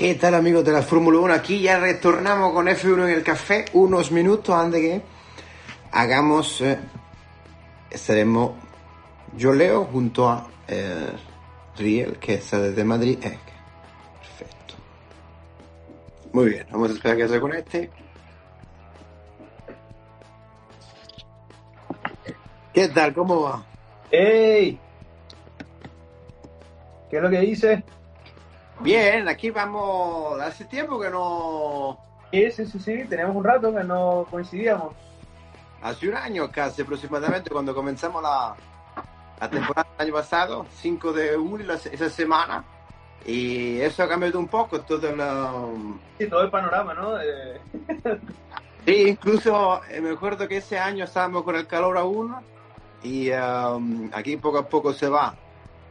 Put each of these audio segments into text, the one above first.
¿Qué tal amigos de la Fórmula 1? Aquí ya retornamos con F1 en el café unos minutos antes que hagamos... Eh, estaremos yo leo junto a eh, Riel, que está desde Madrid. Perfecto. Muy bien, vamos a esperar que se conecte. ¿Qué tal? ¿Cómo va? ¡Ey! ¿Qué es lo que dice? Bien, aquí vamos. Hace tiempo que no. Sí, sí, sí, sí, tenemos un rato que no coincidíamos. Hace un año casi aproximadamente cuando comenzamos la, la temporada del año pasado, 5 de julio, esa semana. Y eso ha cambiado un poco todo el. Sí, todo el panorama, ¿no? Eh... sí, incluso eh, me acuerdo que ese año estábamos con el calor aún y um, aquí poco a poco se va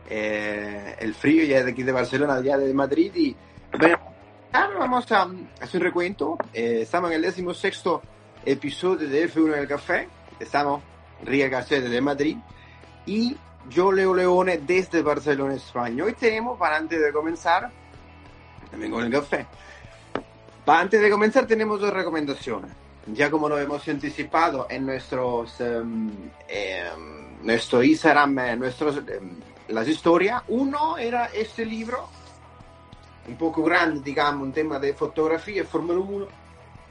eh, el frío ya de aquí de Barcelona, ya de Madrid. Y bueno, ahora vamos a hacer un recuento. Eh, estamos en el décimo sexto episodio de F1 en el Café. Estamos Ria García de Madrid y yo Leo Leone desde Barcelona, España. Hoy tenemos, para antes de comenzar, también con el café. Para antes de comenzar tenemos dos recomendaciones. Ya como lo hemos anticipado en nuestros, um, eh, nuestro Instagram, nuestros um, las historias. Uno era este libro, un poco grande, digamos, un tema de fotografía, Fórmula 1.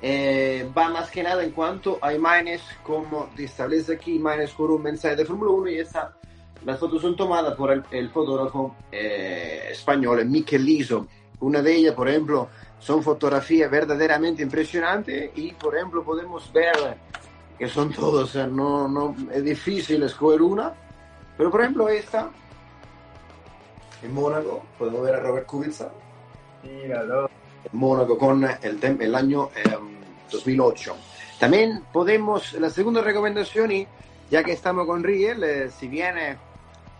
Eh, va más que nada en cuanto a imágenes, como establece aquí, imágenes con un mensaje de Fórmula 1 y esta, las fotos son tomadas por el, el fotógrafo eh, español Miquel Liso. Una de ellas, por ejemplo, son fotografías verdaderamente impresionantes y, por ejemplo, podemos ver que son todos, no, no, es difícil escoger una, pero por ejemplo esta en Mónaco, podemos ver a Robert Kubica. Míralo. En Mónaco con el, el año eh, 2008. También podemos, la segunda recomendación, y ya que estamos con Riel, eh, si viene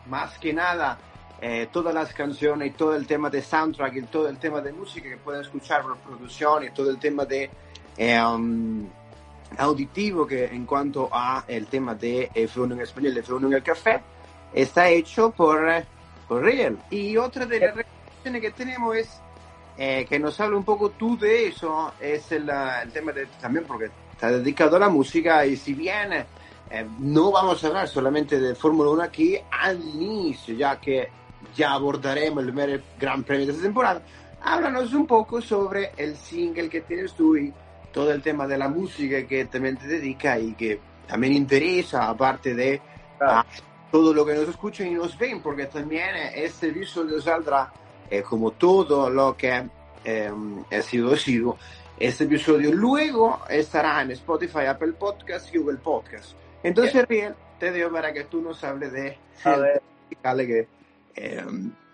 más que nada eh, todas las canciones y todo el tema de soundtrack y todo el tema de música que pueden escuchar por producción y todo el tema de um, auditivo que en cuanto a el tema de F1 en español, F1 en el café, está hecho por por Real. Y otra de las recomendaciones que tenemos es eh, que nos hable un poco tú de eso, es el, el, tema de también porque está dedicado a la música y si bien eh, no vamos a hablar solamente de Fórmula 1 aquí al inicio, ya que ya abordaremos el primer gran premio de esta temporada, háblanos un poco sobre el single que tienes tú y todo el tema de la música que también te dedica y que también interesa, aparte de claro todo lo que nos escuchan y nos ven, porque también este episodio saldrá eh, como todo lo que eh, ha sido sido. Este episodio luego estará en Spotify, Apple Podcast y Google Podcast. Entonces, Riel, te digo para que tú nos hables de... A ver. que, eh,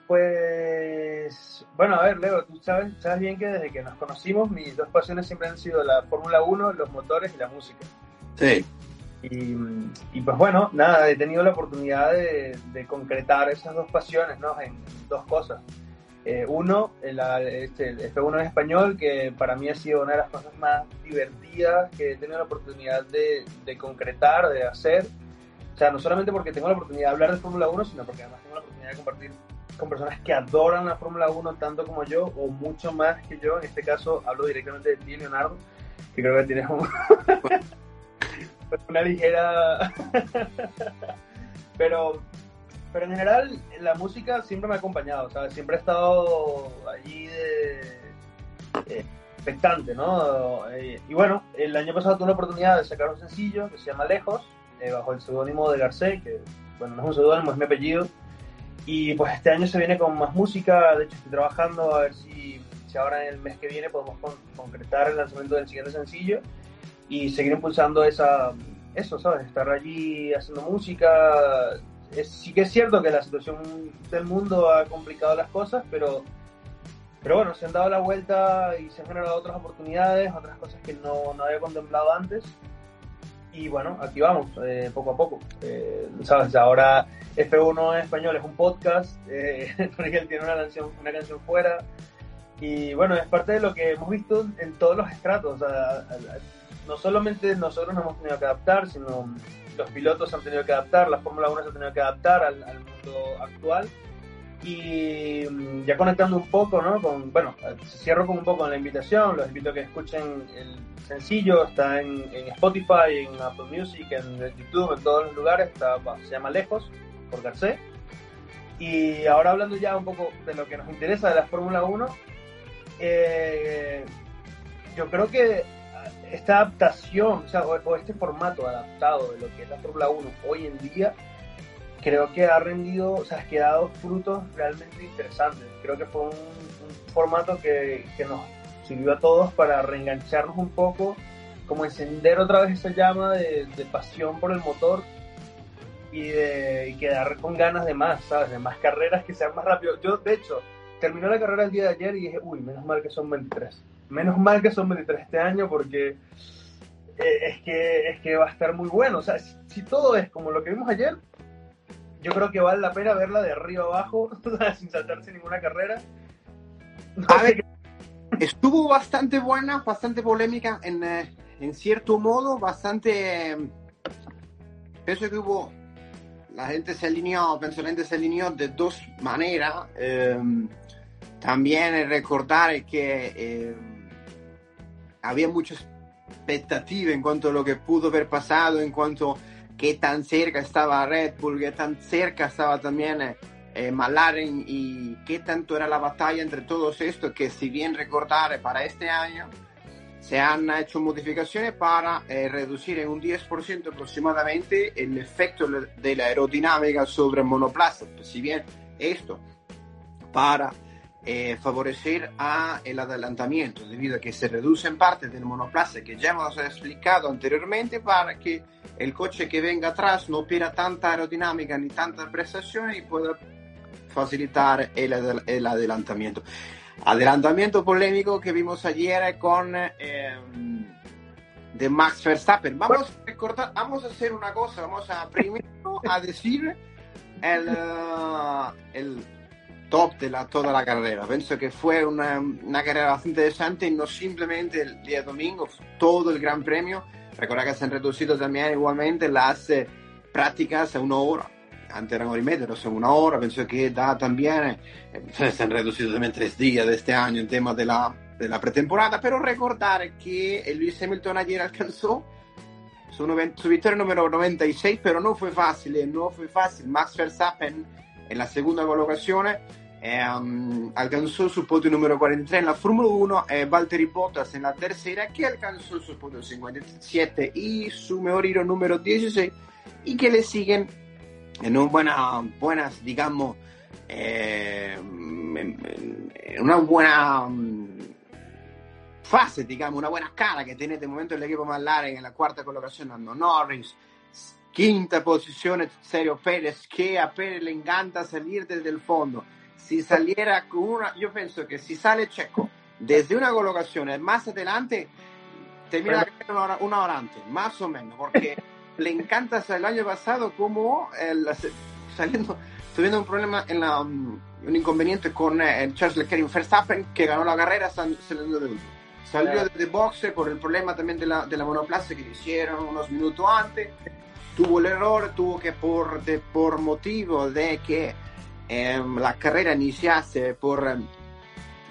pues, bueno, a ver, Leo, tú sabes, sabes bien que desde que nos conocimos, mis dos pasiones siempre han sido la Fórmula 1, los motores y la música. Sí. Y, y, pues bueno, nada, he tenido la oportunidad de, de concretar esas dos pasiones ¿no? en dos cosas. Eh, uno, el, este, el F1 en español, que para mí ha sido una de las cosas más divertidas que he tenido la oportunidad de, de concretar, de hacer. O sea, no solamente porque tengo la oportunidad de hablar de Fórmula 1, sino porque además tengo la oportunidad de compartir con personas que adoran la Fórmula 1 tanto como yo, o mucho más que yo. En este caso, hablo directamente de ti, Leonardo, que creo que tienes un... una ligera... pero, pero en general la música siempre me ha acompañado, ¿sabes? Siempre he estado allí de... Eh, expectante, ¿no? Eh, y bueno, el año pasado tuve la oportunidad de sacar un sencillo que se llama Lejos, eh, bajo el seudónimo de Garcés, que bueno, no es un seudónimo, es mi apellido. Y pues este año se viene con más música, de hecho estoy trabajando a ver si, si ahora en el mes que viene podemos con, concretar el lanzamiento del siguiente sencillo y seguir impulsando esa, eso, ¿sabes? Estar allí haciendo música. Es, sí que es cierto que la situación del mundo ha complicado las cosas, pero, pero bueno, se han dado la vuelta y se han generado otras oportunidades, otras cosas que no, no había contemplado antes. Y bueno, aquí vamos, eh, poco a poco. Eh, ¿Sabes? Ahora F1 en español es un podcast, eh, él tiene una canción, una canción fuera. Y bueno, es parte de lo que hemos visto en todos los estratos. O sea, no solamente nosotros nos hemos tenido que adaptar, sino los pilotos han tenido que adaptar, la Fórmula 1 se ha tenido que adaptar al, al mundo actual. Y mm, ya conectando un poco, ¿no? Con, bueno, cierro con un poco la invitación, los invito a que escuchen el sencillo, está en, Spotify, en Apple Music, en YouTube, en todos los lugares, está, se llama Lejos, por Garcés. Y ahora hablando ya un poco de lo que nos interesa de la Fórmula 1, eh, yo creo que esta adaptación, o, sea, o, este formato adaptado de lo que es la Fórmula 1 hoy en día, creo que ha rendido, o sea, ha quedado frutos realmente interesantes. Creo que fue un, formato que, que, nos sirvió a todos para reengancharnos un poco, como encender otra vez esa llama de, de pasión por el motor y de quedar con ganas de más, ¿sabes? De más carreras que sean más rápido. Yo, de hecho, terminó la carrera el día de ayer y dije, uy, menos mal que son 23. Menos mal que son 23 este año porque eh, es, que, es que va a estar muy bueno. O sea, si, todo es como lo que vimos ayer, yo creo que vale la pena verla de arriba abajo, sin saltarse ninguna carrera. a ver, estuvo bastante buena, bastante polémica en, eh, en cierto modo, bastante... Pienso que hubo la gente se alineó, penso la gente se alineó de dos maneras. Eh, también recordar que eh, había mucha expectativa en cuanto a lo que pudo haber pasado, en cuanto a qué tan cerca estaba Red Bull, qué tan cerca estaba también eh, eh McLaren y qué tanto era la batalla entre todos estos, que si bien recordar para este año, se han hecho modificaciones para eh, reducir en un 10% aproximadamente el efecto de la aerodinámica sobre el monoplaza. Pues, si bien esto para eh, favorecer a el adelantamiento, debido a que se reduce en parte del monoplaza que ya hemos explicado anteriormente para que el coche que venga atrás no pierda tanta aerodinámica ni tanta prestación y pueda facilitar el, el adelantamiento. Adelantamiento polémico que vimos ayer con eh, de Max Verstappen. Vamos a recordar, vamos a hacer una cosa, vamos a primero a decir el, uh, el top de la, toda la carrera. Pienso que fue una, una carrera bastante interesante y no simplemente el día domingo, todo el Gran Premio. Recuerda que se han reducido también igualmente las eh, prácticas a una hora antes eran hora y media, son una hora, pienso que da también, eh, se han reducido también tres días de este año en tema de la, de la pretemporada, pero recordar que Luis Hamilton ayer alcanzó su, su, victoria número 96, pero no fue fácil, eh, no fue fácil. Max Verstappen en la segunda colocación eh, alcanzó su podio número 43 en la Fórmula 1, eh, Valtteri Bottas en la tercera que alcanzó su podio 57 y su mejor hilo número 16 y que le siguen en un buena, buenas, digamos, eh, en una buena mm, fase, digamos, una buena cara que tiene de momento el equipo McLaren en la cuarta colocación Ando Norris, quinta posición Sergio Pérez, que a Pérez le encanta salir desde el fondo. Si saliera con una, yo pienso que si sale Checo desde una colocación más adelante, termina una hora, una hora antes, más o menos, porque le encanta hasta el año pasado como el, saliendo, teniendo un problema en la, um, un inconveniente con eh, Charles Leclerc Verstappen que ganó la carrera saliendo de último. Salió de, boxe por el problema también de la, de la monoplaza que le hicieron unos minutos antes. Tuvo el error, tuvo que por, de, por motivo de que em, la carrera iniciase por em,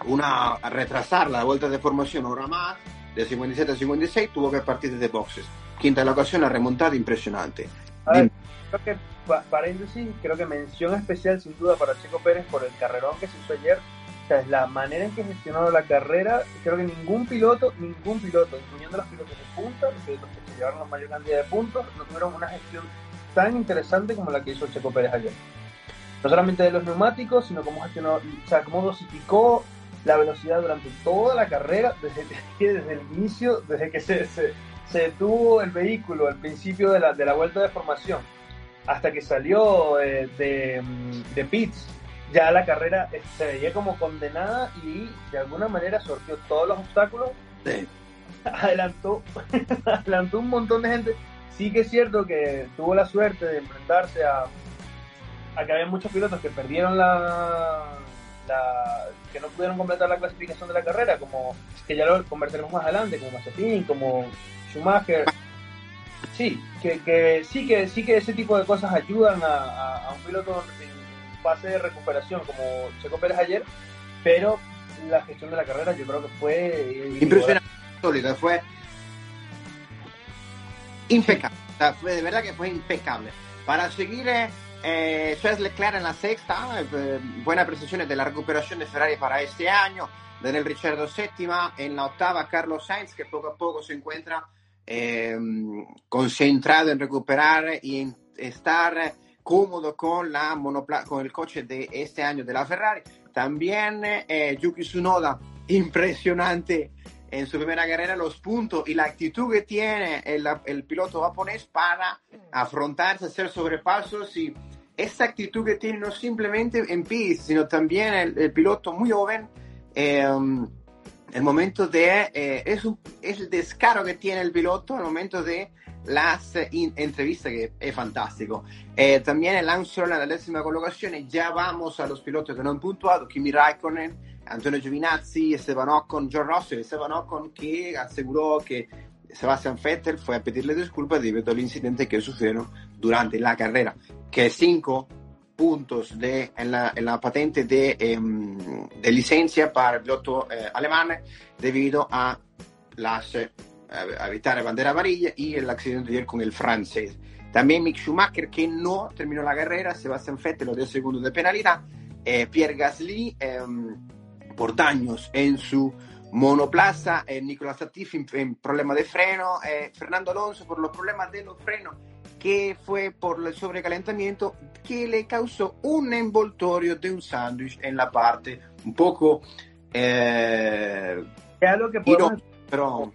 una retrasar la vuelta de formación ahora más, de 57 a 56, tuvo que partir desde boxes quinta la ocasión, la remontada impresionante. A ver, creo que, paréntesis, creo que mención especial sin duda para Checo Pérez por el carrerón que se hizo ayer. O sea, es la manera en que gestionó la carrera. Creo que ningún piloto, ningún piloto, incluyendo los pilotos de punta, los pilotos que se llevaron la mayor cantidad de puntos, no tuvieron una gestión tan interesante como la que hizo Checo Pérez ayer. No solamente de los neumáticos, sino cómo gestionó, o sea, cómo dosificó la velocidad durante toda la carrera, desde, desde el inicio, desde que se se detuvo el vehículo al principio de la, de la vuelta de formación hasta que salió eh, de, mm, de, pits, ya la carrera se veía como condenada y de alguna manera sortió todos los obstáculos. Adelantó, adelantó un montón de gente. Sí que es cierto que tuvo la suerte de enfrentarse a, a que había muchos pilotos que perdieron la, la, que no pudieron completar la clasificación de la carrera, como que ya lo conversaremos más adelante, como Mazepin, como Schumacher. Sí, que, sí que sí que ese tipo de cosas ayudan a, un piloto fase de recuperación como Checo Pérez ayer, pero la gestión de la carrera yo creo que fue impresionante, fue impecable, fue de verdad que fue impecable. Para seguir eh, Charles Leclerc en la sexta, eh, buena prestación de la recuperación de Ferrari para este año, Daniel Ricciardo séptima, en la octava Carlos Sainz que poco a poco se encuentra eh, concentrado en recuperar y en estar cómodo con, la con el coche de este año de la Ferrari. También eh, Yuki Tsunoda, impresionante en su primera carrera, los puntos y la actitud que tiene el, el piloto japonés para afrontarse, hacer sobrepasos y esa actitud que tiene no simplemente en pista, sino también el, piloto muy joven. Eh, el momento de eh, es, un, es, el descaro que tiene el piloto el momento de las eh, entrevistas que es fantástico eh, también el Armstrong en la décima colocación ya vamos a los pilotos que no han puntuado Kimi Raikkonen Antonio Giovinazzi Esteban Ocon John Russell Esteban Ocon que aseguró que Sebastian Vettel fue a pedirle disculpas debido al incidente que sufrieron durante la carrera que cinco puntos de, en, la, en la patente de, eh, de, licencia para el piloto eh, alemán debido a las eh, evitar bandera amarilla y el accidente de ayer con el francés. También Mick Schumacher que no terminó la carrera, Sebastian Vettel lo dio segundo de penalidad, eh, Pierre Gasly em, por daños en su monoplaza, Nicolas Latifi en, en, problema de freno, Fernando Alonso por los problemas de los frenos que fue por el sobrecalentamiento que le causó un envoltorio de un sándwich en la parte un poco... Eh, algo que podemos, pero...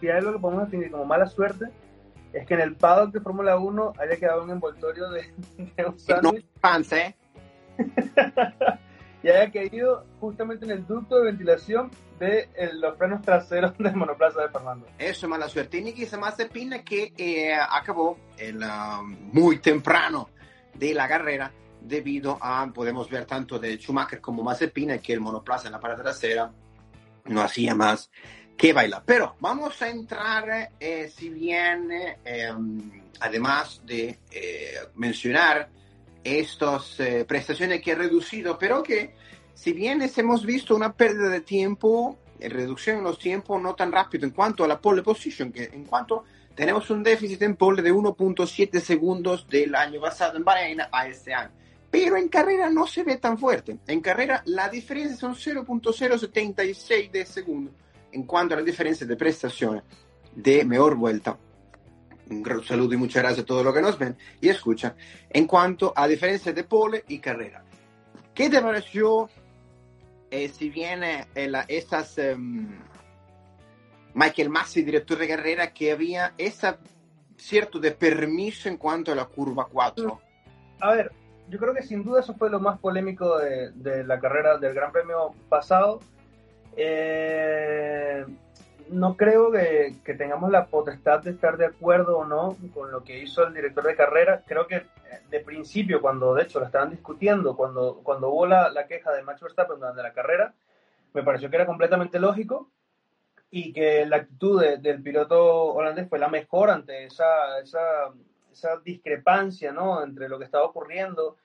Si hay algo que podemos definir como mala suerte, es que en el paddock de Fórmula 1 haya quedado un envoltorio de, de un sándwich. No, ¿eh? y haya caído justamente en el ducto de ventilación de los frenos traseros del monoplaza de Fernando. Eso es mala suerte. Nicky Mazepin que eh, acabó el, uh, muy temprano de la carrera debido a, podemos ver tanto de Schumacher como Mazepin que el monoplaza en la parte trasera no hacía más que bailar. Pero vamos a entrar, eh, si bien, eh, además de eh, mencionar estas eh, prestaciones que he reducido, pero que si bien hemos visto una pérdida de tiempo, en reducción en los tiempos no tan rápido en cuanto a la pole position, que en cuanto tenemos un déficit en pole de 1.7 segundos del año pasado en Bahrein a este año. Pero en carrera no se ve tan fuerte. En carrera la diferencia son 0.076 de segundo en cuanto a la diferencia de prestaciones de mejor vuelta un saludo y muchas gracias a todos los que nos ven y escuchan, en cuanto a diferencia de pole y carrera. ¿Qué te pareció eh, si viene eh, estas eh, Michael Massi, director de carrera, que había ese cierto de permiso en cuanto a la curva 4? A ver, yo creo que sin duda eso fue lo más polémico de, de la carrera del Gran Premio pasado. Eh, no creo que, tengamos la potestad de estar de acuerdo o no con lo que hizo el director de carrera. Creo que eh, de principio, cuando de hecho lo estaban discutiendo, cuando, cuando hubo la, queja de Max Verstappen durante la carrera, me pareció que era completamente lógico y que la actitud del piloto holandés fue la mejor ante esa, esa, esa discrepancia ¿no? entre lo que estaba ocurriendo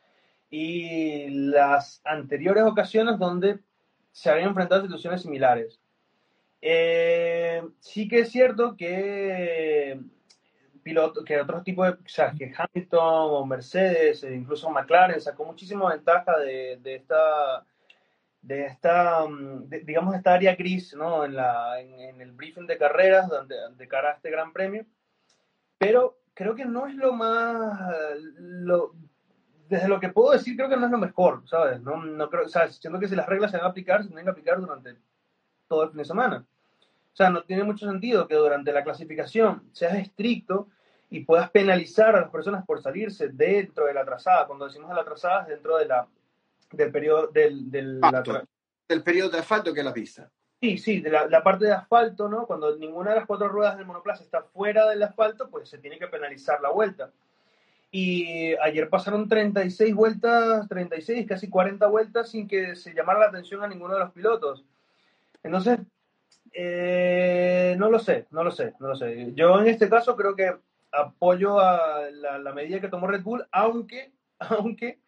y las anteriores ocasiones donde se habían enfrentado a situaciones similares. Eh, sí que es cierto que piloto, que otros tipos de, o que Hamilton o Mercedes, e incluso McLaren sacó muchísima ventaja de, de esta, de esta, digamos, esta área gris, ¿no? En, la, en, el briefing de carreras donde, de cara a este Gran Premio, pero creo que no es lo más, lo, desde lo que puedo decir, creo que no es lo mejor, ¿sabes? No, no creo, o sea, siento que si las reglas se van a aplicar, se tienen que aplicar durante todo el fin de semana. O sea, no tiene mucho sentido que durante la clasificación seas estricto y puedas penalizar a las personas por salirse dentro de la trazada. Cuando decimos de la trazada es dentro de la, del periodo del, del, del periodo de asfalto que es la pista. Sí, sí, de la, la, parte de asfalto, ¿no? Cuando ninguna de las cuatro ruedas del monoplaza está fuera del asfalto, pues se tiene que penalizar la vuelta. Y ayer pasaron 36 vueltas, 36, casi 40 vueltas sin que se llamara la atención a ninguno de los pilotos. Entonces, eh, no lo sé, no lo sé, no lo sé. Yo en este caso creo que apoyo a la, medida que tomó Red Bull, aunque, aunque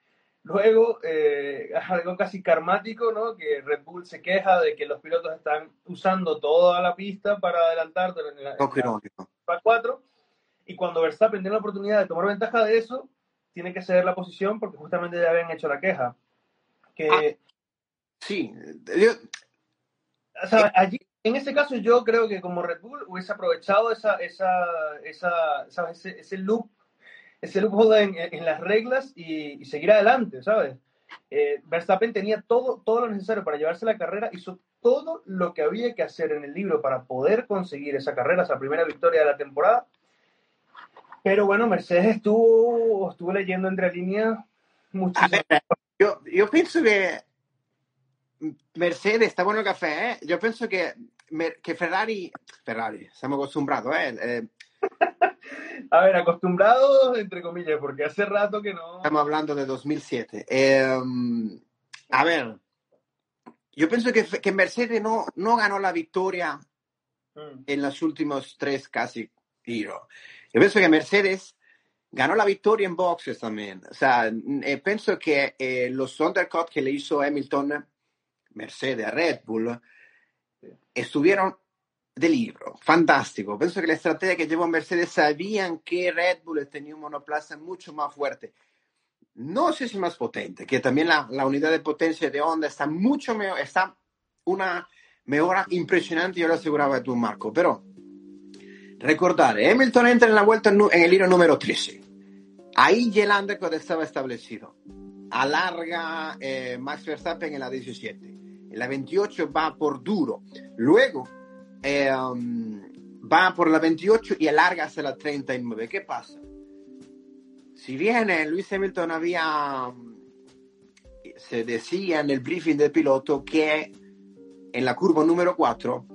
Luego, eh, algo casi karmático, ¿no? Que Red Bull se queja de que los pilotos están usando toda la pista para adelantar en la, en 4 y cuando Verstappen tiene la oportunidad de tomar ventaja de eso, tiene que ceder la posición porque justamente ya habían hecho la queja. Que, ah, sí, o sea, allí, en este caso yo creo que como Red Bull hubiese aprovechado esa, esa, esa, Ese, ese loop ese loophole en, en las reglas y, seguir adelante, ¿sabes? Eh, Verstappen tenía todo, todo lo necesario para llevarse la carrera, hizo todo lo que había que hacer en el libro para poder conseguir esa carrera, esa primera victoria de la temporada. Pero bueno, Mercedes estuvo, estuvo leyendo entre líneas muchísimo. yo, yo pienso que Mercedes está bueno el café, ¿eh? Yo pienso que, que Ferrari, Ferrari, estamos acostumbrados, ¿eh? eh a ver, acostumbrados, entre comillas, porque hace rato que no. Estamos hablando de 2007. Em, a ver, yo pienso que, que Mercedes no, no ganó la victoria mm. en los últimos tres casi giros. Yo pienso que Mercedes ganó la victoria en boxes también. O sea, eh, pienso que eh, los undercut que le hizo Hamilton, Mercedes a Red Bull, estuvieron de libro, fantástico. Pienso que la estrategia que llevó Mercedes sabían que Red Bull tenía un monoplaza mucho más fuerte. No sé si más potente, que también la, la unidad de potencia de Honda está mucho mejor, está una mejora impresionante, yo lo aseguraba tú, Marco. Pero recordar, Hamilton entra en la vuelta en el hilo número 13. Ahí ya el undercut estaba establecido. Alarga eh, Max Verstappen en la 17. La 28 va por duro. Luego eh, um, va por la 28 y alarga hasta la 39. ¿Qué pasa? Si bien Luis Hamilton había, se decía en el briefing del piloto que en la curva número 4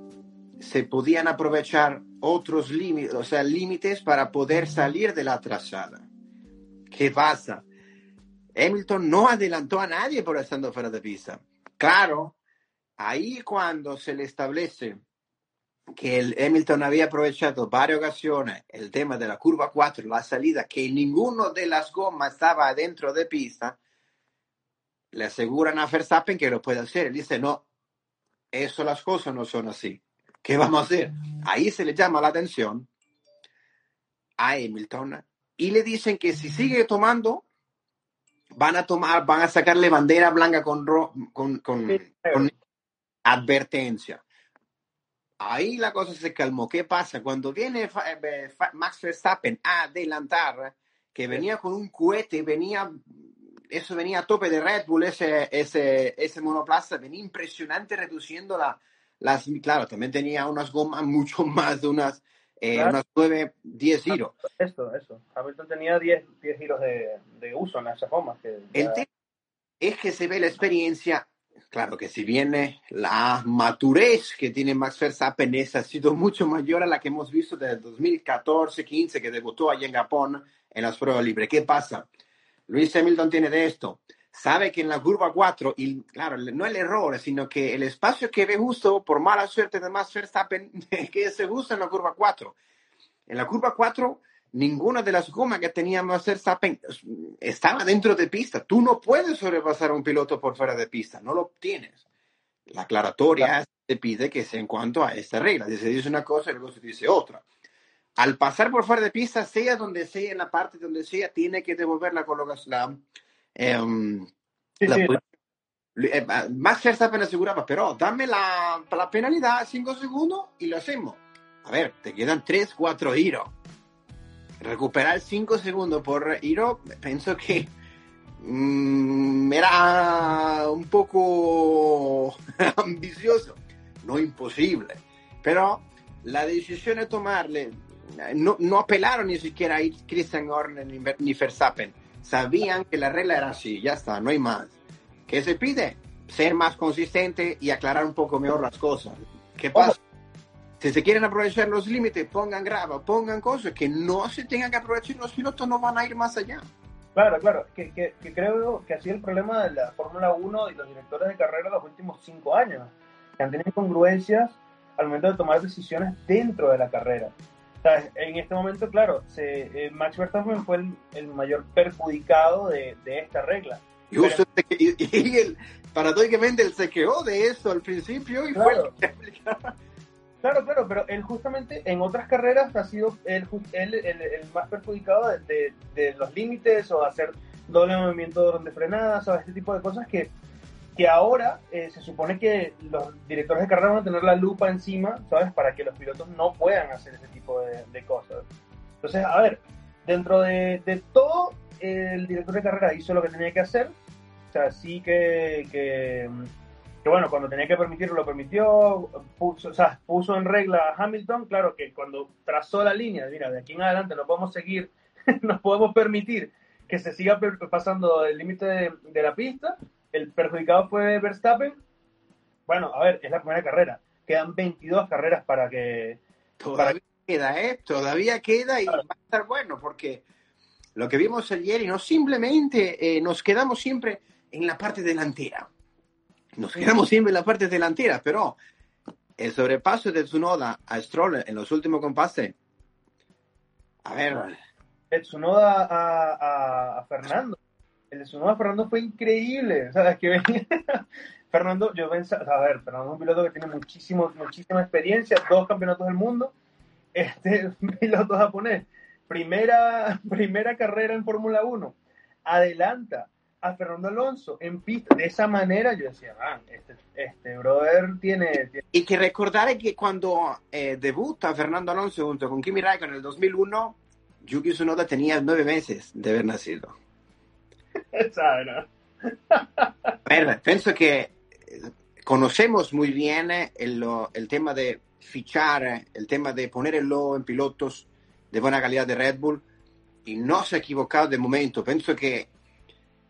se podían aprovechar otros límites, o sea, límites para poder salir de la trazada. ¿Qué pasa? Hamilton no adelantó a nadie por estando fuera de pista. Claro, ahí cuando se le establece que el Hamilton había aprovechado varias ocasiones el tema de la curva 4, la salida, que ninguno de las gomas estaba dentro de pista, le aseguran a Verstappen que lo puede hacer. Él dice, no, eso las cosas no son así. ¿Qué vamos a hacer? Ahí se le llama la atención a Hamilton y le dicen que si sigue tomando, van a tomar, van a sacarle bandera blanca con, con, con advertencia. Ahí la cosa se calmó. ¿Qué pasa? Cuando viene eh, Max Verstappen a adelantar, que venía con un cohete, venía, eso venía a tope de Red Bull, ese, ese, ese monoplaza, venía impresionante reduciendo la, las, claro, también tenía unas gomas mucho más de unas, eh, unas 9, 10 giros. Eso, eso. Hamilton tenía 10, 10 giros de, de, uso en esas gomas. Que El tema es que se ve la experiencia claro que si viene la madurez que tiene Max Verstappen ha sido mucho mayor a la que hemos visto desde 2014-15 que debutó allí en Japón en las pruebas libres. ¿Qué pasa? Luis Hamilton tiene de esto. Sabe que en la curva 4, y claro, no el error, sino que el espacio que ve justo por mala suerte de Max Verstappen, que se gusta en la curva 4. En la curva 4 ninguna de las gomas que tenía Verstappen estaba dentro de pista. Tú no puedes sobrepasar a un piloto por fuera de pista, no lo tienes. La aclaratoria te pide que sea en cuanto a esta regla. Se dice una cosa y luego se dice otra. Al pasar por fuera de pista, sea donde sea, en la parte donde sea, tiene que devolver la colocación. Em, eh, Max Verstappen aseguraba, pero dame la, la penalidad 5 segundos y lo hacemos. A ver, te quedan 3, 4 giros recuperar 5 segundos por Hiro, pienso que mm, era un poco ambicioso, no imposible, pero la decisión de tomarle, no, no apelaron ni siquiera a Christian Horner ni, Verstappen, sabían que la regla era así, ya está, no hay más. ¿Qué se pide? Ser más consistente y aclarar un poco mejor las cosas. ¿Qué pasa? Si se quieren aprovechar los límites, pongan grava, pongan cosas que no se tengan que aprovechar, los pilotos no van a ir más allá. Claro, claro, que, que, creo que ha sido el problema de la Fórmula 1 y los directores de carrera los últimos cinco años, que han tenido incongruencias al momento de tomar decisiones dentro de la carrera. en este momento, claro, se, eh, Max Verstappen fue el, mayor perjudicado de, de, esta regla. Y, justo y, y él, paradójicamente, él se quedó de eso al principio y claro. fue... Claro, claro, pero él justamente en otras carreras ha sido el, el, el, más perjudicado de, de, de los límites o hacer doble movimiento de frenadas o este tipo de cosas que, que ahora eh, se supone que los directores de carrera van a tener la lupa encima, ¿sabes? Para que los pilotos no puedan hacer ese tipo de, de cosas. Entonces, a ver, dentro de, de, todo, el director de carrera hizo lo que tenía que hacer. O sea, sí que, que que bueno, cuando tenía que permitirlo, lo permitió, puso, o sea, puso en regla a Hamilton, claro que cuando trazó la línea, mira, de aquí en adelante no podemos seguir, no podemos permitir que se siga pasando el límite de, la pista, el perjudicado fue Verstappen, bueno, a ver, es la primera carrera, quedan 22 carreras para que... Todavía queda, ¿eh? Todavía queda y va a estar bueno, porque lo que vimos ayer y no simplemente eh, nos quedamos siempre en la parte delantera nos quedamos siempre en la parte delantera, pero el sobrepaso de Tsunoda a Stroll en los últimos compases, a ver. El Tsunoda a, a, Fernando, el Tsunoda a Fernando fue increíble, ¿sabes? Que Fernando, yo pensaba, a ver, Fernando es un piloto que tiene muchísimo, muchísima experiencia, dos campeonatos del mundo, este piloto japonés, primera, primera carrera en Fórmula 1, adelanta a Fernando Alonso en pista. De esa manera yo decía, ah, este, este brother tiene, Y que recordar que cuando eh, debuta Fernando Alonso junto con Kimi Raikkonen en el 2001, Yuki Tsunoda tenía nueve meses de haber nacido. Ver, pienso que eh, conocemos muy bien el, el tema de fichar, el tema de ponerlo en pilotos de buena calidad de Red Bull y no se ha equivocado de momento. Pienso que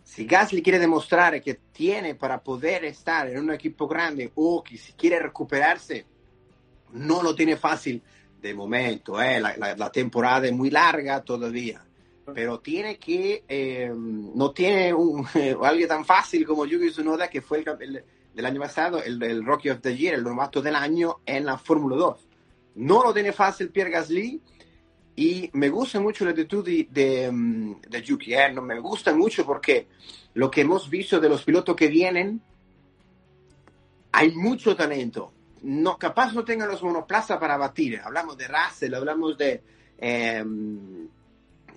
si Gasly quiere demostrar que tiene para poder estar en un equipo grande o que si quiere recuperarse, no lo tiene fácil de momento. Eh. La, temporada es muy larga todavía. Pero tiene que, eh, no tiene un, alguien tan fácil como Yuki Tsunoda, que fue el, del año pasado, el, el Rocky of the Year, el novato del año en la Fórmula 2. No lo tiene fácil Pierre Gasly y me gusta mucho la actitud de, de, mm, de Yuki, ¿eh? no, me gusta mucho porque lo que hemos visto de los pilotos que vienen, hay mucho talento. No, capaz no tengan los monoplazas para batir. Hablamos de Russell, hablamos de, eh,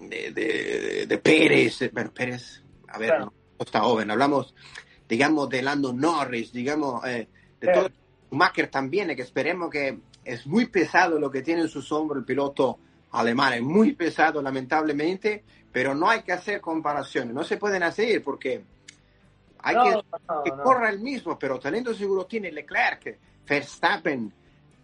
de, de, de, Pérez. Bueno, Pérez, a ver, claro. no está joven. Hablamos, digamos, de Lando Norris, digamos, eh, de todo. Schumacher también, que esperemos que es muy pesado lo que tiene en sus hombros el piloto alemán es muy pesado, lamentablemente, pero no hay que hacer comparaciones, no se pueden hacer porque hay no, que, no, que no. corra el mismo, pero talento seguro tiene Leclerc, Verstappen,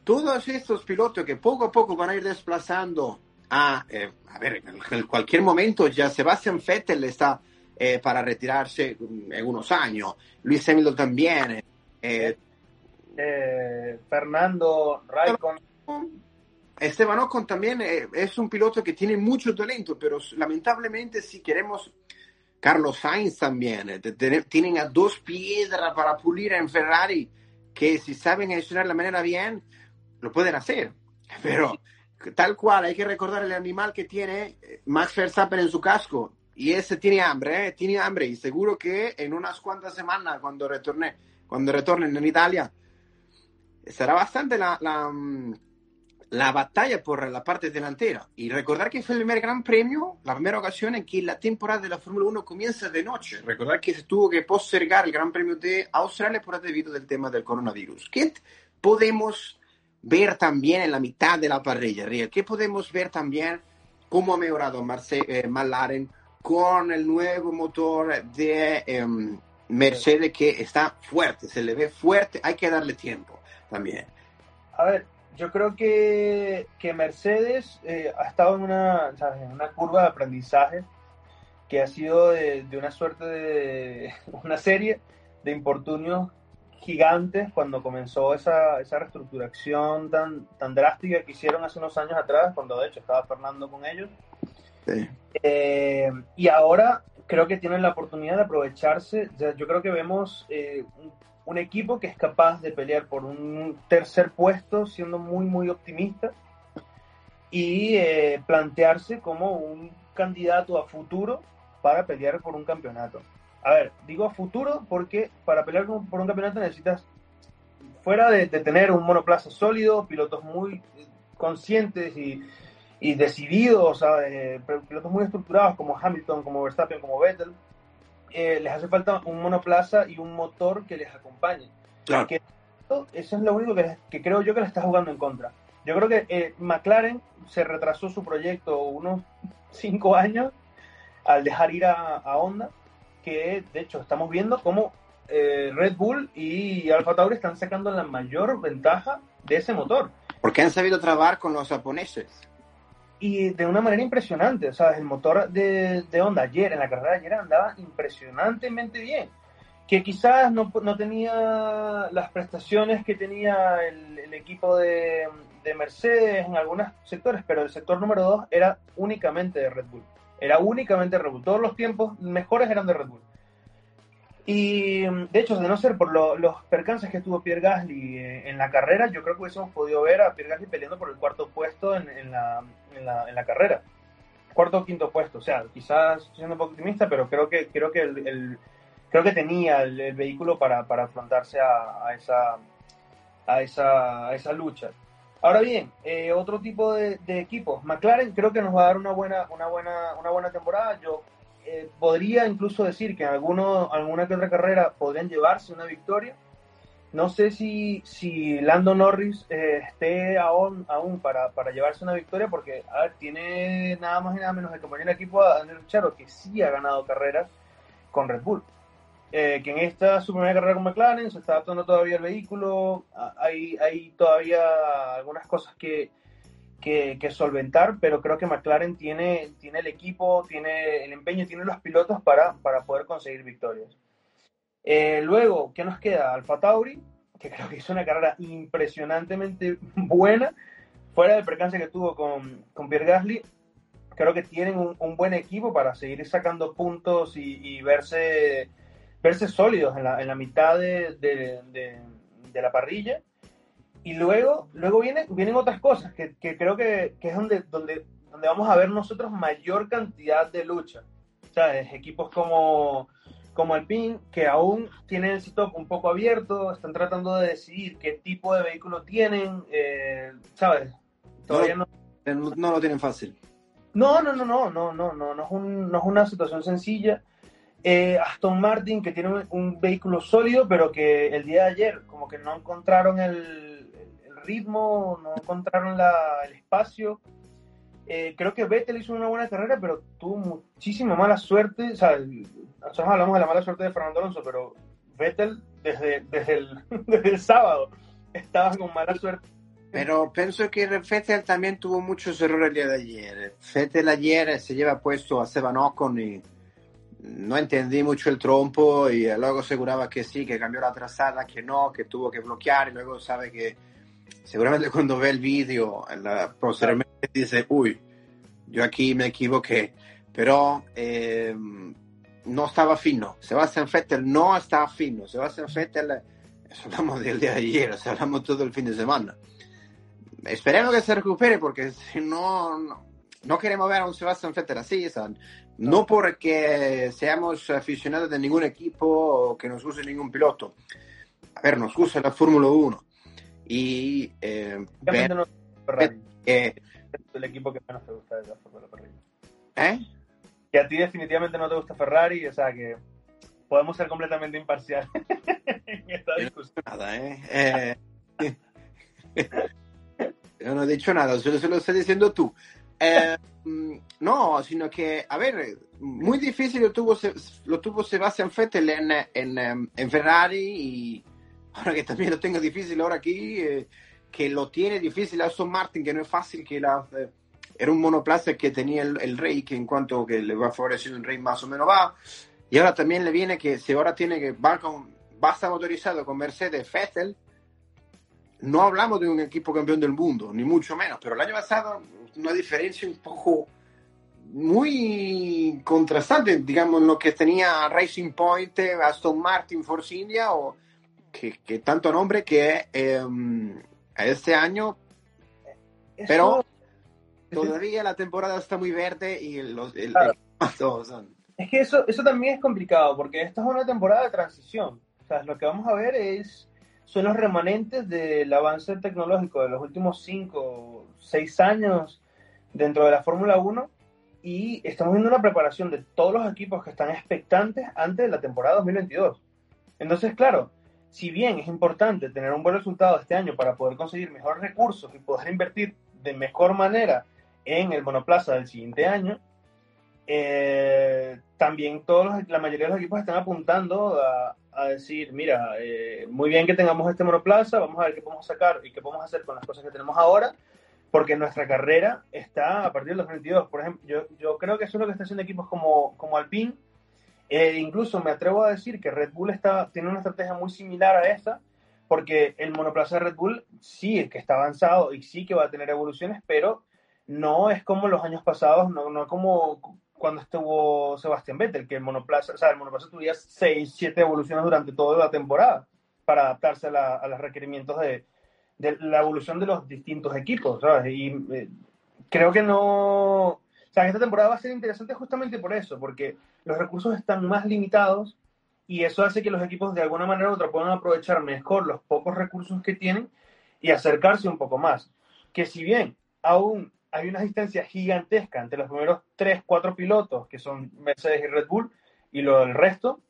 todos estos pilotos que poco a poco van a ir desplazando a, eh, a ver, en cualquier momento ya Sebastian Vettel está eh, para retirarse en unos años, Luis Hamilton también. Eh, eh Fernando Raikkonen Esteban Ocon también eh, es un piloto que tiene mucho talento, pero lamentablemente si queremos Carlos Sainz también, eh, tienen a dos piedras para pulir en Ferrari, que si saben gestionar la manera bien, lo pueden hacer. Pero tal cual, hay que recordar el animal que tiene eh, Max Verstappen en su casco. Y ese tiene hambre, tiene hambre. Y seguro que en unas cuantas semanas, cuando retorne, cuando retornen en Italia, será bastante la, la, mm, la batalla por la parte delantera. Y recordar que fue el primer gran premio, la primera ocasión en que la temporada de la Fórmula 1 comienza de noche. Recordar que se tuvo que postergar el Gran Premio de Australia por debido del tema del coronavirus. ¿Qué podemos ver también en la mitad de la parrilla, Riel? ¿Qué podemos ver también cómo ha mejorado Marce eh, McLaren con el nuevo motor de eh, Mercedes que está fuerte, se le ve fuerte, hay que darle tiempo también. A ver, yo creo que, que Mercedes eh, ha estado en una, ¿sabes? en una curva de aprendizaje que ha sido de, de, una suerte de una serie de infortunios gigantes cuando comenzó esa, esa reestructuración tan, tan drástica que hicieron hace unos años atrás, cuando de hecho estaba Fernando con ellos. Sí. Eh, y ahora creo que tienen la oportunidad de aprovecharse. Yo creo que vemos eh, un equipo que es capaz de pelear por un tercer puesto, siendo muy, muy optimista, y eh, plantearse como un candidato a futuro para pelear por un campeonato. a ver, digo futuro porque para pelear por un campeonato necesitas, fuera de, tener un monoplaza sólido, pilotos muy conscientes y, decididos, eh, pilotos muy estructurados como Hamilton, como Verstappen, como Vettel, eh, les hace falta un monoplaza y un motor que les acompañe. Claro. eso es lo único que, creo yo que le está jugando en contra. Yo creo que eh, McLaren se retrasó su proyecto unos cinco años al dejar ir a, Honda, que de hecho estamos viendo cómo eh, Red Bull y Alfa Tauri están sacando la mayor ventaja de ese motor. Porque han sabido trabajar con los japoneses y de una manera impresionante. Sea, el motor de, de Honda ayer, en la carrera ayer, andaba impresionantemente bien. Que quizás no, no tenía las prestaciones que tenía el, equipo de, de, Mercedes en algunos sectores, pero el sector número 2 era únicamente de Red Bull. Era únicamente de Red Bull. Todos los tiempos mejores eran de Red Bull. Y de hecho, de no ser por los percances que tuvo Pierre Gasly eh, en la carrera, yo creo que hubiésemos podido ver a Pierre Gasly peleando por el cuarto puesto en, en, la, en, la, en la, carrera. Cuarto o quinto puesto. O sea, quizás siendo un poco optimista, pero creo que, creo que, el, creo que tenía el, vehículo para, para afrontarse a, a, esa, a, esa, a esa lucha. Ahora bien, eh, otro tipo de, de, equipos. McLaren creo que nos va a dar una buena, una buena, una buena temporada. Yo eh, podría incluso decir que en alguno, alguna que otra carrera podrían llevarse una victoria. No sé si, si Lando Norris eh, esté aún, aún para, para, llevarse una victoria, porque tiene nada más y nada menos de compañero de equipo a Daniel Charo, que sí ha ganado carreras con Red Bull. Eh, que en esta su primera carrera con McLaren se está adaptando todavía el vehículo, hay, hay todavía algunas cosas que, que, solventar, pero creo que McLaren tiene, tiene el equipo, tiene el empeño, tiene los pilotos para, para poder conseguir victorias. Eh, luego, ¿qué nos queda? Alfa Tauri, que creo que hizo una carrera impresionantemente buena, fuera del percance que tuvo con, con Pierre Gasly. Creo que tienen un, buen equipo para seguir sacando puntos y, verse, verse sólidos en la, en la mitad de, de, la parrilla. Y luego, luego viene, vienen otras cosas que, que creo que, que, es donde, donde, donde vamos a ver nosotros mayor cantidad de lucha. ¿Sabes? Equipos como, como Alpine, que aún tienen el stop un poco abierto, están tratando de decidir qué tipo de vehículo tienen, eh, ¿sabes? Todavía no, no, lo tienen fácil. No, no, no, no, no, no, no, no es, un, no es una situación sencilla. Eh, Aston Martin, que tiene un, un, vehículo sólido, pero que el día de ayer como que no encontraron el, ritmo, no encontraron el espacio. Eh, creo que Vettel hizo una buena carrera, pero tuvo muchísima mala suerte. O sea, nosotros hablamos de la mala suerte de Fernando Alonso, pero Vettel desde, desde, el, desde el sábado estaba con mala suerte. Pero pienso que Vettel también tuvo muchos errores el día de ayer. Vettel ayer se lleva puesto a Seban Ocon y no entendí mucho el trompo y luego aseguraba que sí, que cambió la trazada, que no, que tuvo que bloquear y luego sabe que seguramente cuando ve el vídeo, posteriormente dice, uy, yo aquí me equivoqué, pero eh, no estaba fino. Sebastián Vettel no estaba fino. Sebastián Vettel, eso hablamos del día de ayer, o sea, hablamos todo el fin de semana. Esperemos que se recupere porque si no, no, queremos ver a un Sebastián Vettel así, o no porque seamos aficionados de ningún equipo o que nos use ningún piloto. A ver, nos gusta la Fórmula 1, y eh, el equipo que menos te gusta de la Fórmula ¿Eh? Que a ti definitivamente no te gusta Ferrari, o sea que podemos ser completamente imparciales en esta discusión. Nada, ¿eh? eh yo no he dicho nada, solo se lo estás diciendo tú. Eh, no, sino que, a ver, muy difícil lo tuvo, lo tuvo Sebastián Vettel en, en, en Ferrari y ahora que también lo tengo difícil ahora aquí, eh, que lo tiene difícil Aston Martin, que no es fácil, que la, eh, era un monoplaza que tenía el, Rey, que en cuanto que le va favoreciendo el Rey más o menos va, y ahora también le viene que si ahora tiene que va con va a estar motorizado con Mercedes Vettel, no hablamos de un equipo campeón del mundo, ni mucho menos, pero el año pasado una diferencia un poco muy contrastante, digamos, en lo que tenía Racing Point, Aston Martin, Force India o que, tanto nombre que eh, este año, pero todavía la temporada está muy verde y los el, claro. Es que eso, eso también es complicado, porque esta es una temporada de transición. O sea, lo que vamos a ver es, son los remanentes del avance tecnológico de los últimos 5, 6 años dentro de la Fórmula 1 y estamos viendo una preparación de todos los equipos que están expectantes antes de la temporada 2022. Entonces, claro, si bien es importante tener un buen resultado este año para poder conseguir mejores recursos y poder invertir de mejor manera en el monoplaza del siguiente año, eh, también todos la mayoría de los equipos están apuntando a, decir, mira, eh, muy bien que tengamos este monoplaza, vamos a ver qué podemos sacar y qué podemos hacer con las cosas que tenemos ahora, porque nuestra carrera está a partir del 2022. Por ejemplo, yo, creo que eso es lo que están haciendo equipos como, como Alpine, eh, incluso me atrevo a decir que Red Bull está, tiene una estrategia muy similar a esta, porque el monoplaza de Red Bull sí es que está avanzado y sí que va a tener evoluciones, pero no es como los años pasados, no, no como cuando estuvo Sebastián Vettel, que el monoplaza, o sea, el monoplaza tuviera 6, 7 evoluciones durante toda la temporada para adaptarse a, los requerimientos de, de, la evolución de los distintos equipos, ¿sabes? Y eh, creo que no, sea, esta temporada va a ser interesante justamente por eso, porque los recursos están más limitados y eso hace que los equipos de alguna manera u otra puedan aprovechar mejor los pocos recursos que tienen y acercarse un poco más. Que si bien aún hay una distancia gigantesca entre los primeros 3, 4 pilotos, que son Mercedes y Red Bull, y lo del resto,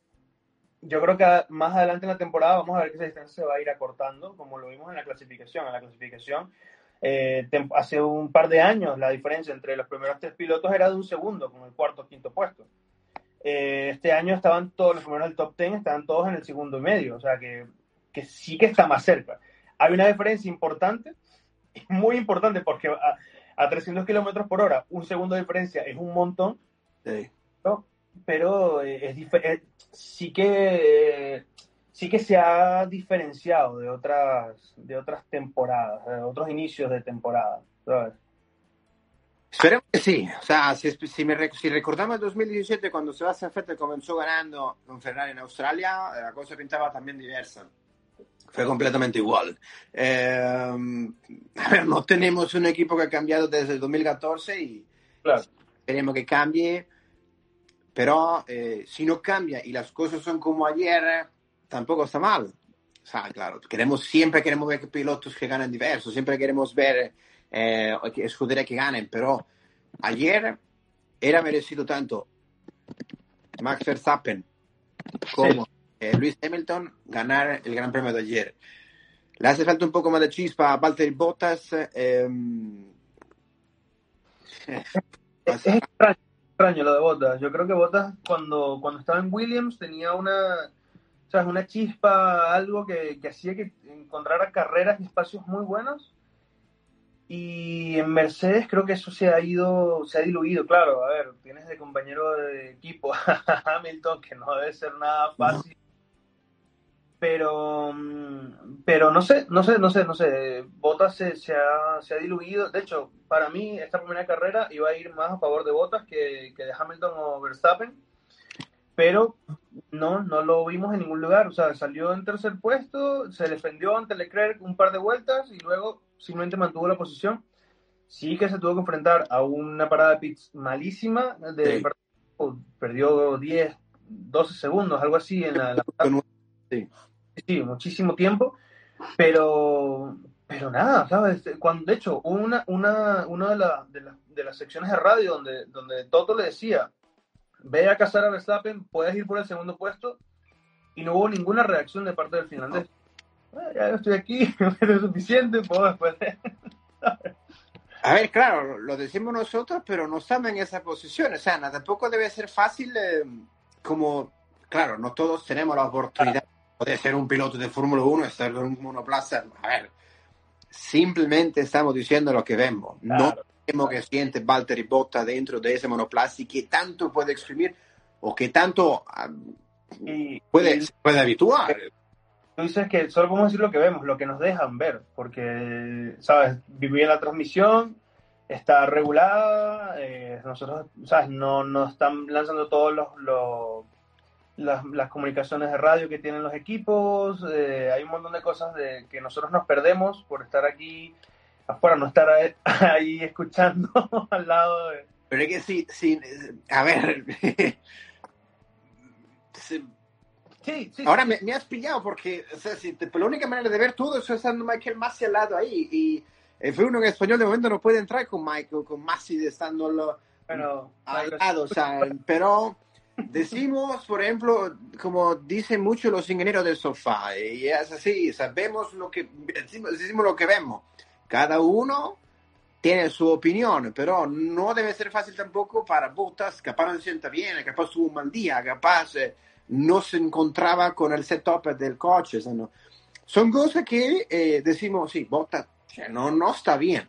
yo creo que más adelante en la temporada vamos a ver que esa distancia se va a ir acortando, como lo vimos en la clasificación. En la clasificación eh, hace un par de años la diferencia entre los primeros tres pilotos era de un segundo, con el cuarto o quinto puesto. Eh, este año estaban todos los primeros del top ten, estaban todos en el segundo y medio, o sea que, que sí que está más cerca. Hay una diferencia importante, muy importante, porque a, a 300 kilómetros por hora, un segundo de diferencia es un montón, sí. pero eh, es, sí que sí que se ha diferenciado de otras, de otras temporadas, de otros inicios de temporada. ¿sabes? Esperemos que sí. O sea, si, si, me, si recordamos el 2017, cuando Sebastián Vettel comenzó ganando con Ferrari en Australia, la cosa pintaba también diversa. Fue completamente igual. Eh, a ver, no tenemos un equipo que ha cambiado desde el 2014 y claro. esperemos que cambie. Pero eh, si no cambia y las cosas son como ayer, tampoco está mal. O sea, claro, queremos, siempre queremos ver pilotos que ganan diversos, siempre queremos ver eh, escuderías que ganen, pero ayer era merecido tanto Max Verstappen como eh, Luis Hamilton ganar el Gran Premio de ayer. Le hace falta un poco más de chispa a Valtteri Bottas. Eh, es, extraño, lo de Bottas. Yo creo que Bottas cuando, cuando estaba en Williams tenía una o sea, es una chispa, algo que, que hacía que encontrara carreras y espacios muy buenos. Y en Mercedes creo que eso se ha ido, se ha diluido, claro. A ver, tienes de compañero de equipo a Hamilton, que no debe ser nada fácil. Pero, pero no sé, no sé, no sé, no sé. Bottas se, se, ha, se ha diluido. De hecho, para mí, esta primera carrera iba a ir más a favor de Bottas que, que de Hamilton o Verstappen pero no, no lo vimos en ningún lugar. O sea, salió en tercer puesto, se defendió ante Leclerc un par de vueltas y luego simplemente mantuvo la posición. Sí que se tuvo que enfrentar a una parada de pits malísima, de, perdió 10, 12 segundos, algo así en la, sí. sí, muchísimo tiempo, pero pero nada, ¿sabes? Cuando, de hecho, una, una, una de, la, de, de, las secciones de radio donde, donde Toto le decía, ve a cazar a Verstappen, puedes ir por el segundo puesto, y no hubo ninguna reacción de parte del finlandés. Ah, ya estoy aquí, es suficiente, puedo después. a ver, claro, lo decimos nosotros, pero no estamos en esa posición. O sea, tampoco debe ser fácil, eh, como, claro, no todos tenemos la oportunidad de ser un piloto de Fórmula 1, estar en un monoplaza. A ver, simplemente estamos diciendo lo que vemos. No que siente Valtteri Botta dentro de ese monoplaza y que tanto puede exprimir o que tanto puede, puede habituar. Tú dices que solo podemos decir lo que vemos, lo que nos dejan ver, porque, ¿sabes? Viví en la transmisión, está regulada, eh, nosotros, ¿sabes? No, no están lanzando todos los, las, comunicaciones de radio que tienen los equipos, eh, hay un montón de cosas de que nosotros nos perdemos por estar aquí afuera, no estar ahí escuchando al lado de... Pero es que sí, sí, a ver, Sí, sí, Ahora Me, me, has pillado porque o sea, si te, la única manera de ver todo eso es estando Michael Massi al lado ahí. Y el uno en español de momento no puede entrar con Michael, con Massi estando al lado. O sea, pero decimos, por ejemplo, como dicen muchos los ingenieros del sofá, y es así, sabemos lo que, decimos, decimos lo que vemos. Cada uno tiene su opinión, pero no debe ser fácil tampoco para Bottas, capaz no se sienta bien, capaz tuvo un mal día, capaz... Eh, no se encontraba con el setup del coche. Son cosas que eh, decimos, sí, Bota, no, no está bien.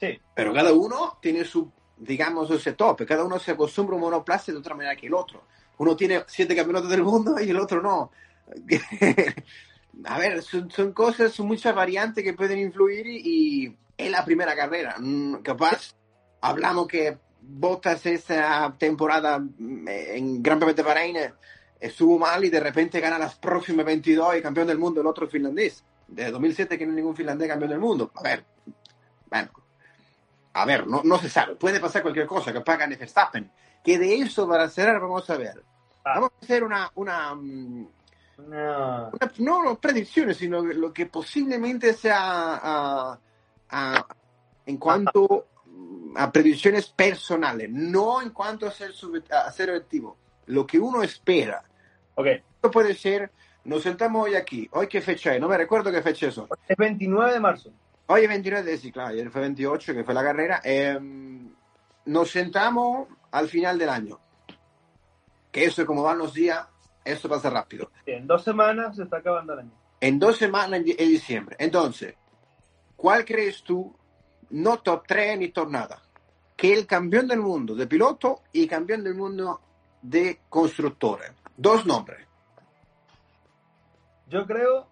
Sí. Pero cada uno tiene su, digamos, su setup. Cada uno se acostumbra a un monoplaza de otra manera que el otro. Uno tiene siete campeonatos del mundo y el otro no. a ver, son, cosas, son muchas variantes que pueden influir y, y es la primera carrera. Mm, capaz, hablamos que Bottas esa temporada mm, en Gran Premio de Bahrein estuvo mal y de repente gana las próximas 22 y campeón del mundo el otro finlandés. De 2007 que no hay ningún finlandés campeón del mundo. A ver, bueno, a ver, no, no se sabe. Puede pasar cualquier cosa, que paga Verstappen. Que de eso para cerrar vamos a ver. Ah. Vamos a hacer una, una, mm, no. no, predicciones, sino lo que posiblemente sea uh, uh, en cuanto a predicciones personales, no en cuanto a ser, a ser objetivo, lo que uno espera. Ok. Esto puede ser, nos sentamos hoy aquí, hoy qué fecha es, no me recuerdo qué fecha es. Es 29 de marzo. Hoy es 29 de, sí, claro, ayer fue 28, que fue la carrera. Em, nos sentamos al final del año. Que eso, como van los días, eso pasa rápido. En dos semanas se está acabando el año. En dos semanas en diciembre. Entonces, ¿cuál crees tú no top 3 ni top nada, que el campeón del mundo de piloto y campeón del mundo de constructores. Dos nombres. Yo creo.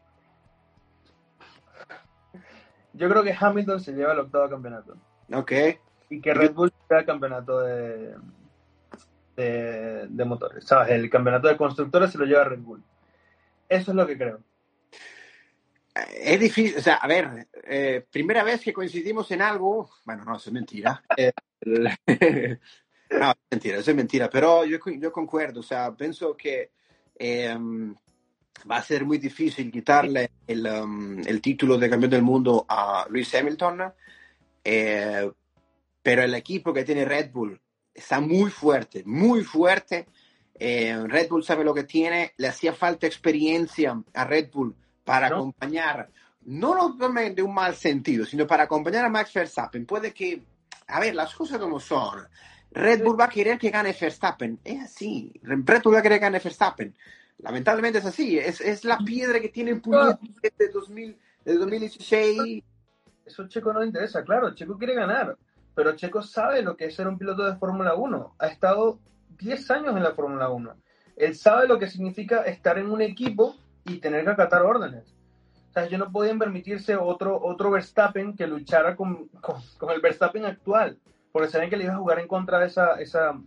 Yo creo que Hamilton se lleva el octavo campeonato. Ok. Y que Red Bull sea el campeonato de, de, de motores. ¿Sabes? El campeonato de constructores se lo lleva Red Bull. Eso es lo que creo es difícil, o sea, a ver, eh, primera vez que coincidimos en algo, bueno, no, eso es mentira. Eh, no, es mentira, eso es mentira, pero yo, yo concuerdo, o sea, pienso que em, va a ser muy difícil quitarle el, um, el, título de campeón del mundo a Lewis Hamilton, eh, pero el equipo que tiene Red Bull está muy fuerte, muy fuerte. Red Bull sabe lo que tiene, le hacía falta experiencia a Red Bull para acompañar, no lo tomen de un mal sentido, sino para acompañar a Max Verstappen. Puede que, a ver, las cosas como son. Red Bull va a querer que gane Verstappen. Es así. Red Bull va a querer que gane Verstappen. Lamentablemente es así. Es, es la piedra que tiene pulido desde 2000, 2016. Eso Checo no interesa, claro. Checo quiere ganar. Pero Checo sabe lo que es ser un piloto de Fórmula 1. Ha estado 10 años en la Fórmula 1. Él sabe lo que significa estar en un equipo y tener que acatar órdenes. O sea, yo no podían permitirse otro, otro Verstappen que luchara con, con, el Verstappen actual, porque saben que le iba a jugar en contra de esa, esa...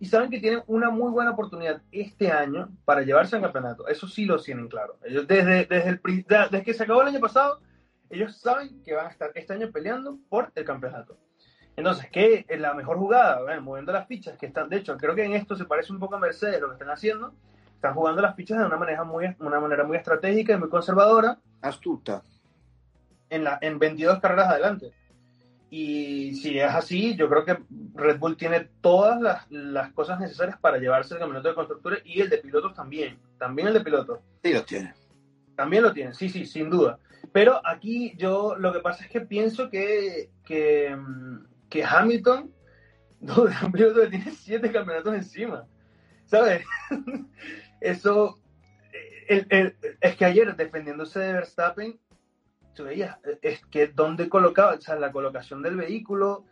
Y saben que tienen una muy buena oportunidad este año para llevarse al campeonato. Eso sí lo tienen claro. Ellos desde, desde, el, desde que se acabó el año pasado, ellos saben que van a estar este año peleando por el campeonato. Entonces, ¿qué es la mejor jugada? Bueno, moviendo las fichas que están, de hecho, creo que en esto se parece un poco a Mercedes lo que están haciendo, están jugando las fichas de una manera muy, una manera muy estratégica y muy conservadora. Astuta. En, la, en 22 carreras adelante. Y si es así, yo creo que Red Bull tiene todas las, las, cosas necesarias para llevarse el campeonato de constructores y el de pilotos también. También el de pilotos. Sí, lo tiene. También lo tiene, sí, sí, sin duda. Pero aquí yo lo que pasa es que pienso que, que, que Hamilton, un piloto que tiene siete campeonatos encima. ¿Sabes? eso, es que ayer defendiéndose de Verstappen, tú veías, es que donde colocaba, o sea, la colocación del vehículo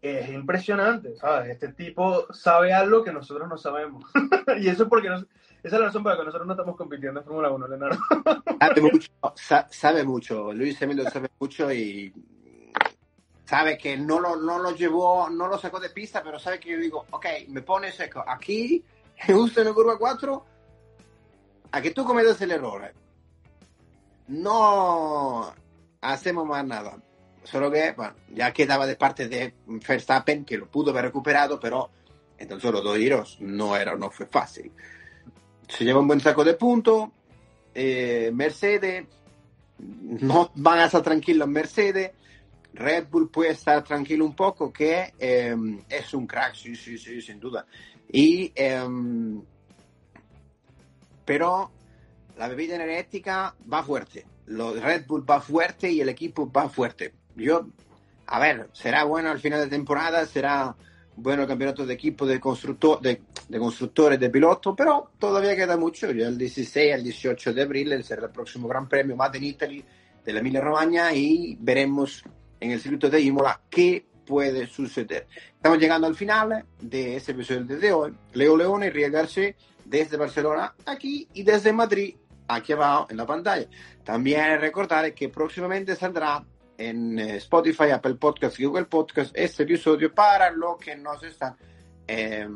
es impresionante, ¿sabes? Este tipo sabe algo que nosotros no sabemos. y eso es porque esa es la razón para que nosotros no estamos compitiendo en Fórmula 1, Leonardo. sabe, mucho, sabe mucho, Luis Emilio sabe mucho y sabe que no lo, no lo llevó, no lo sacó de pista, pero sabe que yo digo, ok, me pone seco aquí, justo en la curva 4, a que tú cometas el error, no hacemos más nada. Solo que, bueno, ya quedaba de parte de Verstappen, que lo pudo haber recuperado, pero entonces los dos giros no, era, no fue fácil. se lleva un buen saco de puntos. Eh, Mercedes, no van a estar tranquilos Mercedes. Red Bull puede estar tranquilo un poco, que eh, es un crack, sí, sí, sí, sin duda. Eh, pero la bebida energética va fuerte. Los Red Bull va fuerte y el equipo va fuerte. Yo, a ver, será bueno al final de temporada, será bueno el campeonato de equipo de, constructor, de, de constructores, de pilotos, pero todavía queda mucho. Ya el 16 al 18 de abril será el próximo Gran Premio Made in Italy de la Emilia Romagna y veremos en el circuito de Imola qué puede suceder. Estamos llegando al final de este episodio de hoy. Leo Leone García desde Barcelona aquí y desde Madrid aquí abajo en la pantalla. También recordar que próximamente saldrá en eh, Spotify, Apple Podcast y Google Podcast este episodio para los que nos están, eh,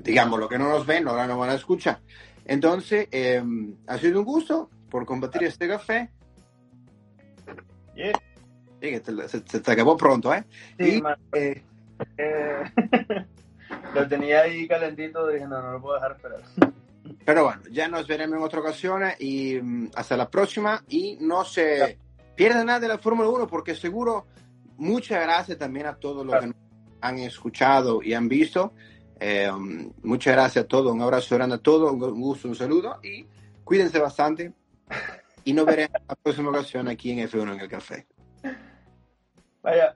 digamos, los que no nos ven, ahora no van a escuchar. Entonces, eh, ha sido un gusto por compartir este café. Yeah. Sí, que se, se acabó pronto, ¿eh? Sí, Y, man. eh, Eh, lo tenía ahí calentito, dije, no, no lo puedo dejar esperar. Pero bueno, ya nos veremos en otra ocasión y mm, hasta la próxima. Y no se pierdan nada de la Fórmula 1 porque seguro muchas gracias también a todos los que nos han escuchado y han visto. Eh, um, muchas gracias a todos, un abrazo grande a todos, un un gusto, un saludo y cuídense bastante. Y nos veremos en la próxima ocasión aquí en F1 en el café. 唉呀。